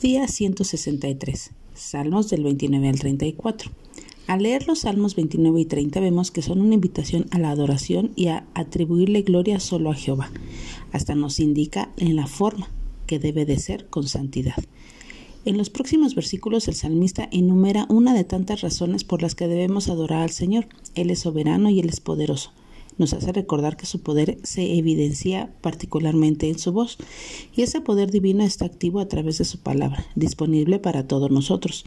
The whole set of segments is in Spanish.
Día 163. Salmos del 29 al 34. Al leer los Salmos 29 y 30 vemos que son una invitación a la adoración y a atribuirle gloria solo a Jehová. Hasta nos indica en la forma que debe de ser con santidad. En los próximos versículos el salmista enumera una de tantas razones por las que debemos adorar al Señor. Él es soberano y Él es poderoso nos hace recordar que su poder se evidencia particularmente en su voz, y ese poder divino está activo a través de su palabra, disponible para todos nosotros.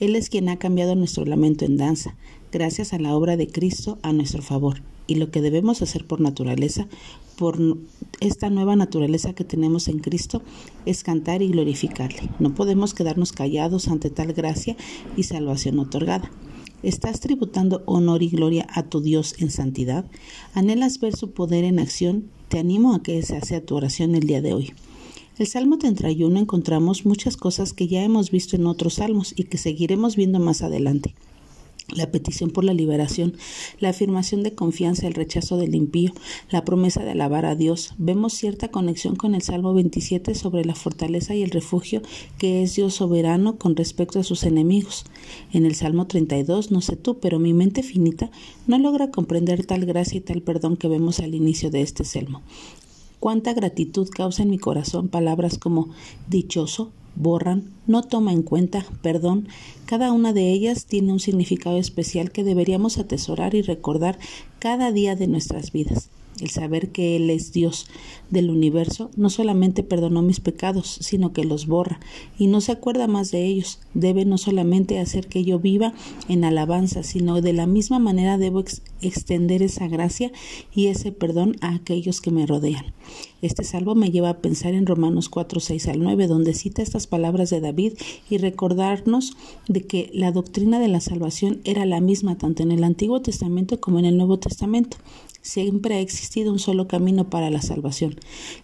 Él es quien ha cambiado nuestro lamento en danza, gracias a la obra de Cristo a nuestro favor, y lo que debemos hacer por naturaleza, por esta nueva naturaleza que tenemos en Cristo, es cantar y glorificarle. No podemos quedarnos callados ante tal gracia y salvación otorgada. ¿Estás tributando honor y gloria a tu Dios en santidad? ¿Anhelas ver su poder en acción? Te animo a que esa sea tu oración el día de hoy. El Salmo 31 encontramos muchas cosas que ya hemos visto en otros salmos y que seguiremos viendo más adelante la petición por la liberación, la afirmación de confianza, el rechazo del impío, la promesa de alabar a Dios. Vemos cierta conexión con el Salmo 27 sobre la fortaleza y el refugio que es Dios soberano con respecto a sus enemigos. En el Salmo 32, no sé tú, pero mi mente finita no logra comprender tal gracia y tal perdón que vemos al inicio de este salmo. Cuánta gratitud causa en mi corazón palabras como dichoso, borran, no toma en cuenta, perdón, cada una de ellas tiene un significado especial que deberíamos atesorar y recordar cada día de nuestras vidas. El saber que Él es Dios del universo no solamente perdonó mis pecados, sino que los borra y no se acuerda más de ellos. Debe no solamente hacer que yo viva en alabanza, sino de la misma manera debo extender esa gracia y ese perdón a aquellos que me rodean. Este salvo me lleva a pensar en Romanos 4, 6 al 9, donde cita estas palabras de David y recordarnos de que la doctrina de la salvación era la misma tanto en el Antiguo Testamento como en el Nuevo Testamento. Siempre ha existido un solo camino para la salvación,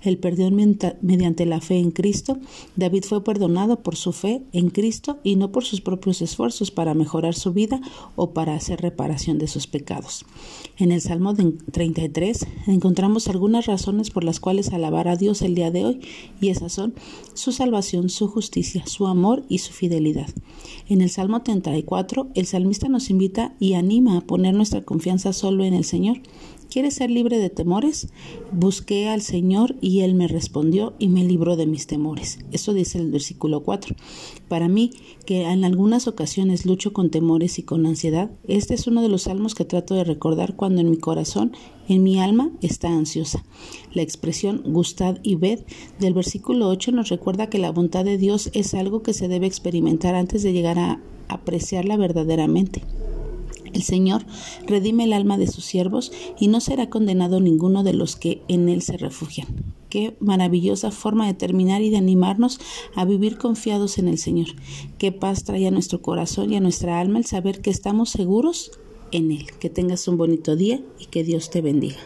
el perdón mediante la fe en Cristo. David fue perdonado por su fe en Cristo y no por sus propios esfuerzos para mejorar su vida o para hacer reparación de sus pecados. En el Salmo 33 encontramos algunas razones por las cuales alabar a Dios el día de hoy, y esas son su salvación, su justicia, su amor y su fidelidad. En el Salmo 34, el salmista nos invita y anima a poner nuestra confianza solo en el Señor. ¿Quieres ser libre de temores? Busqué al Señor y Él me respondió y me libró de mis temores. Eso dice el versículo 4. Para mí, que en algunas ocasiones lucho con temores y con ansiedad, este es uno de los salmos que trato de recordar cuando en mi corazón, en mi alma, está ansiosa. La expresión gustad y ved del versículo 8 nos recuerda que la voluntad de Dios es algo que se debe experimentar antes de llegar a apreciarla verdaderamente. El Señor redime el alma de sus siervos y no será condenado ninguno de los que en Él se refugian. Qué maravillosa forma de terminar y de animarnos a vivir confiados en el Señor. Qué paz trae a nuestro corazón y a nuestra alma el saber que estamos seguros en Él. Que tengas un bonito día y que Dios te bendiga.